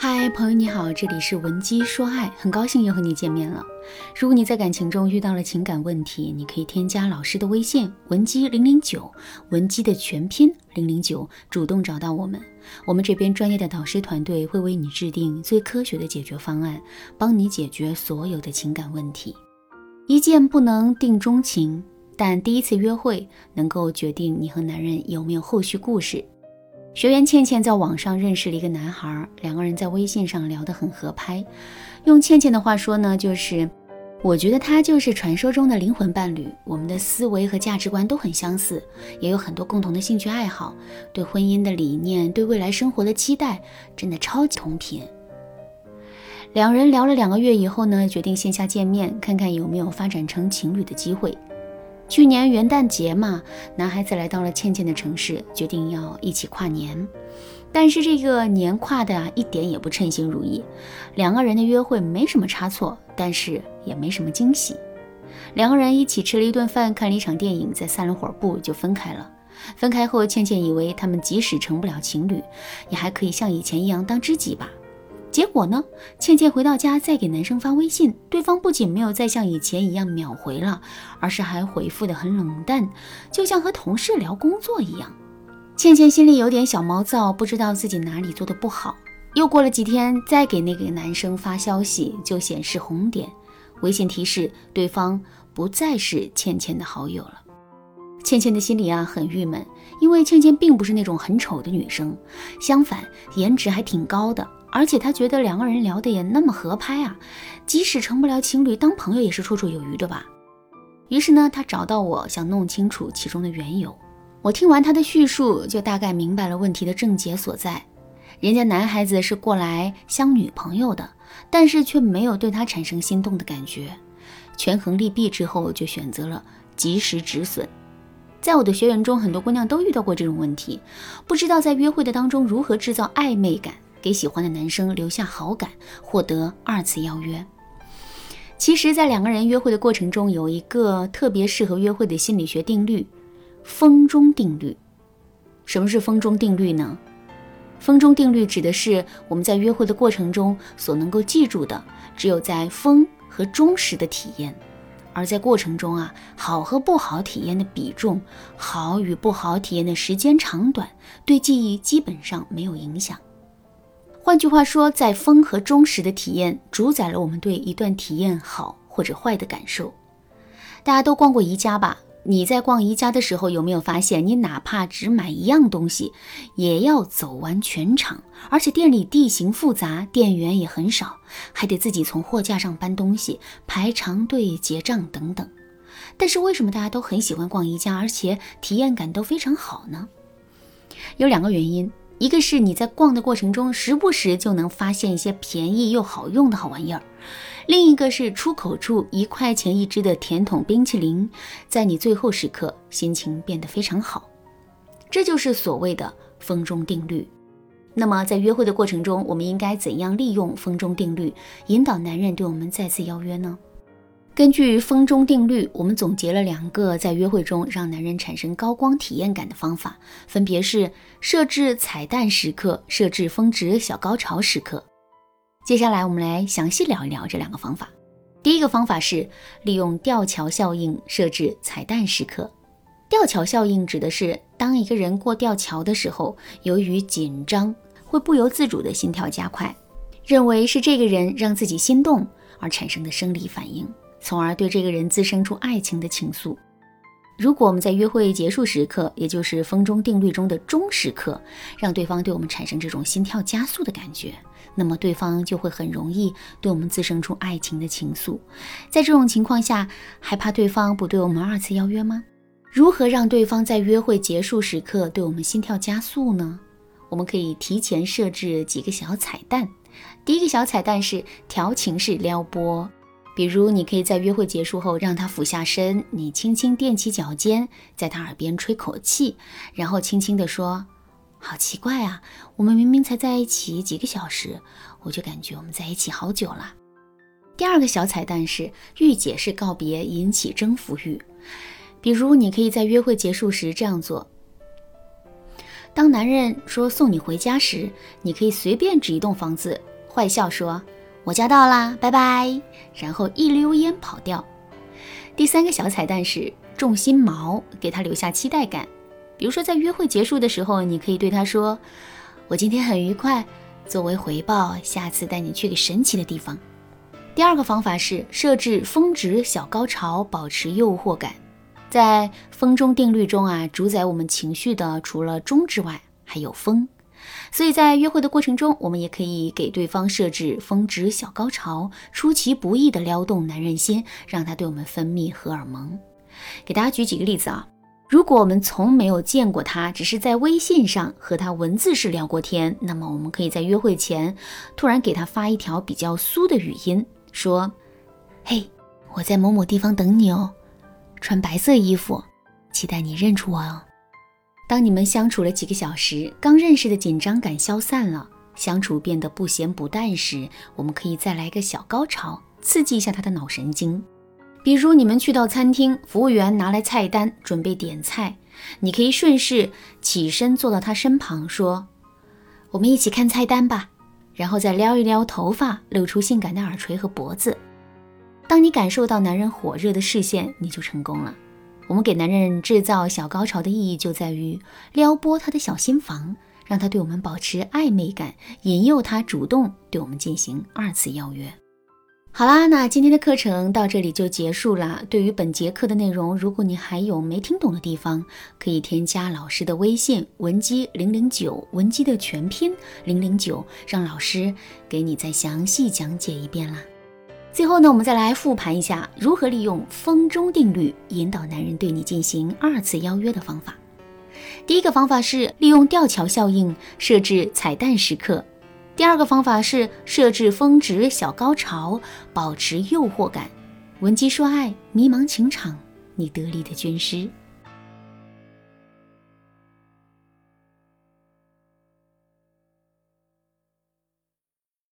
嗨，朋友你好，这里是文姬说爱，很高兴又和你见面了。如果你在感情中遇到了情感问题，你可以添加老师的微信文姬零零九，文姬的全拼零零九，主动找到我们，我们这边专业的导师团队会为你制定最科学的解决方案，帮你解决所有的情感问题。一见不能定钟情，但第一次约会能够决定你和男人有没有后续故事。学员倩倩在网上认识了一个男孩，两个人在微信上聊得很合拍。用倩倩的话说呢，就是我觉得他就是传说中的灵魂伴侣，我们的思维和价值观都很相似，也有很多共同的兴趣爱好，对婚姻的理念，对未来生活的期待，真的超级同频。两人聊了两个月以后呢，决定线下见面，看看有没有发展成情侣的机会。去年元旦节嘛，男孩子来到了倩倩的城市，决定要一起跨年。但是这个年跨的啊，一点也不称心如意。两个人的约会没什么差错，但是也没什么惊喜。两个人一起吃了一顿饭，看了一场电影，再散了会儿步就分开了。分开后，倩倩以为他们即使成不了情侣，也还可以像以前一样当知己吧。结果呢？倩倩回到家再给男生发微信，对方不仅没有再像以前一样秒回了，而是还回复的很冷淡，就像和同事聊工作一样。倩倩心里有点小毛躁，不知道自己哪里做的不好。又过了几天，再给那个男生发消息，就显示红点，微信提示对方不再是倩倩的好友了。倩倩的心里啊很郁闷，因为倩倩并不是那种很丑的女生，相反，颜值还挺高的。而且他觉得两个人聊得也那么合拍啊，即使成不了情侣，当朋友也是绰绰有余的吧。于是呢，他找到我想弄清楚其中的缘由。我听完他的叙述，就大概明白了问题的症结所在。人家男孩子是过来相女朋友的，但是却没有对他产生心动的感觉。权衡利弊之后，就选择了及时止损。在我的学员中，很多姑娘都遇到过这种问题，不知道在约会的当中如何制造暧昧感。给喜欢的男生留下好感，获得二次邀约。其实，在两个人约会的过程中，有一个特别适合约会的心理学定律——风中定律。什么是风中定律呢？风中定律指的是我们在约会的过程中所能够记住的，只有在风和中时的体验，而在过程中啊，好和不好体验的比重，好与不好体验的时间长短，对记忆基本上没有影响。换句话说，在风和中时的体验主宰了我们对一段体验好或者坏的感受。大家都逛过宜家吧？你在逛宜家的时候，有没有发现，你哪怕只买一样东西，也要走完全场，而且店里地形复杂，店员也很少，还得自己从货架上搬东西，排长队结账等等。但是为什么大家都很喜欢逛宜家，而且体验感都非常好呢？有两个原因。一个是你在逛的过程中，时不时就能发现一些便宜又好用的好玩意儿；另一个是出口处一块钱一支的甜筒冰淇淋，在你最后时刻心情变得非常好。这就是所谓的风中定律。那么在约会的过程中，我们应该怎样利用风中定律，引导男人对我们再次邀约呢？根据风中定律，我们总结了两个在约会中让男人产生高光体验感的方法，分别是设置彩蛋时刻、设置峰值小高潮时刻。接下来，我们来详细聊一聊这两个方法。第一个方法是利用吊桥效应设置彩蛋时刻。吊桥效应指的是，当一个人过吊桥的时候，由于紧张，会不由自主的心跳加快，认为是这个人让自己心动而产生的生理反应。从而对这个人滋生出爱情的情愫。如果我们在约会结束时刻，也就是风中定律中的终时刻，让对方对我们产生这种心跳加速的感觉，那么对方就会很容易对我们滋生出爱情的情愫。在这种情况下，还怕对方不对我们二次邀约吗？如何让对方在约会结束时刻对我们心跳加速呢？我们可以提前设置几个小彩蛋。第一个小彩蛋是调情式撩拨。比如，你可以在约会结束后让他俯下身，你轻轻踮起脚尖，在他耳边吹口气，然后轻轻地说：“好奇怪啊，我们明明才在一起几个小时，我就感觉我们在一起好久了。”第二个小彩蛋是御姐式告别，引起征服欲。比如，你可以在约会结束时这样做：“当男人说送你回家时，你可以随便指一栋房子，坏笑说：“我家到啦，拜拜。”然后一溜烟跑掉。第三个小彩蛋是重心锚，给他留下期待感。比如说，在约会结束的时候，你可以对他说：“我今天很愉快，作为回报，下次带你去个神奇的地方。”第二个方法是设置峰值小高潮，保持诱惑感。在风中定律中啊，主宰我们情绪的除了钟之外，还有风。所以在约会的过程中，我们也可以给对方设置峰值小高潮，出其不意地撩动男人心，让他对我们分泌荷尔蒙。给大家举几个例子啊，如果我们从没有见过他，只是在微信上和他文字式聊过天，那么我们可以在约会前突然给他发一条比较酥的语音，说：“嘿，我在某某地方等你哦。”穿白色衣服，期待你认出我哦。当你们相处了几个小时，刚认识的紧张感消散了，相处变得不咸不淡时，我们可以再来个小高潮，刺激一下他的脑神经。比如你们去到餐厅，服务员拿来菜单，准备点菜，你可以顺势起身坐到他身旁，说：“我们一起看菜单吧。”然后再撩一撩头发，露出性感的耳垂和脖子。当你感受到男人火热的视线，你就成功了。我们给男人制造小高潮的意义就在于撩拨他的小心房，让他对我们保持暧昧感，引诱他主动对我们进行二次邀约。好啦，那今天的课程到这里就结束了。对于本节课的内容，如果你还有没听懂的地方，可以添加老师的微信文姬零零九，文姬的全拼零零九，让老师给你再详细讲解一遍啦。最后呢，我们再来复盘一下如何利用风中定律引导男人对你进行二次邀约的方法。第一个方法是利用吊桥效应设置彩蛋时刻；第二个方法是设置峰值小高潮，保持诱惑感。闻鸡说爱，迷茫情场，你得力的军师。